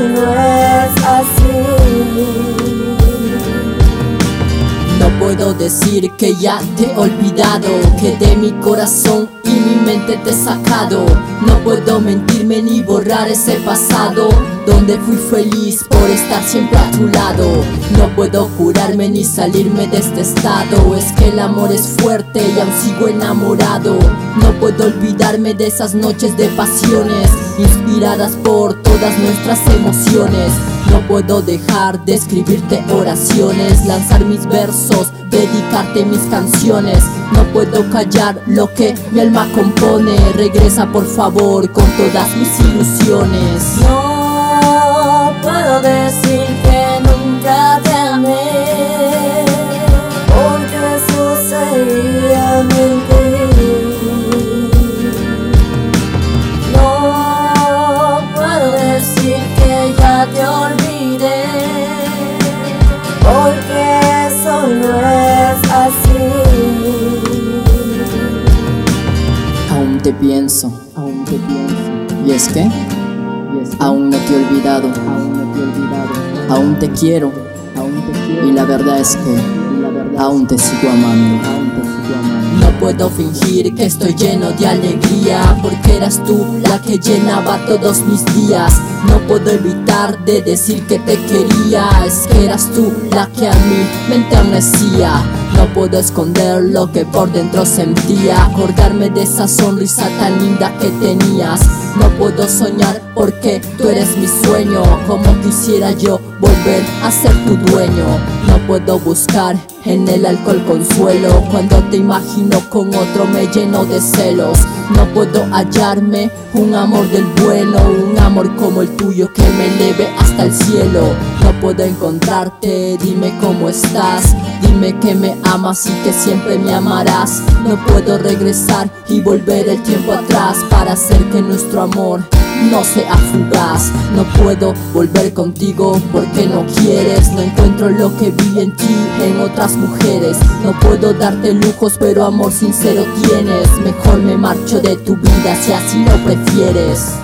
no es así. No puedo decir que ya te he olvidado, que de mi corazón y mi mente te he sacado. No puedo mentirme ni borrar ese pasado, donde fui feliz por estar siempre a tu lado. No puedo curarme ni salirme de este estado, es que el amor es fuerte y aún sigo enamorado. No puedo olvidarme de esas noches de pasiones, inspiradas por todas nuestras emociones no puedo dejar de escribirte oraciones, lanzar mis versos, dedicarte mis canciones. No puedo callar lo que mi alma compone. Regresa por favor con todas mis ilusiones. No puedo decir Aún te pienso, aún te pienso. ¿Y es que? Aún no te he olvidado, aún no te he olvidado. Aún te quiero, aún te quiero. Y la verdad es que aún te sigo amando, aún te sigo amando. No puedo fingir que estoy lleno de alegría Porque eras tú la que llenaba todos mis días No puedo evitar de decir que te quería Es que eras tú la que a mí me enternecía no puedo esconder lo que por dentro sentía. Acordarme de esa sonrisa tan linda que tenías. No puedo soñar porque tú eres mi sueño. Como quisiera yo volver a ser tu dueño. No puedo buscar en el alcohol consuelo. Cuando te imagino con otro me lleno de celos. No puedo hallarme un amor del bueno Un amor como el tuyo que me eleve hasta el cielo puedo encontrarte, dime cómo estás Dime que me amas y que siempre me amarás. No puedo regresar y volver el tiempo atrás Para hacer que nuestro amor no sea fugaz. No puedo volver contigo porque no quieres No encuentro lo que vi en ti en otras mujeres. No puedo darte lujos pero amor sincero tienes. Mejor me marcho de tu vida si así lo prefieres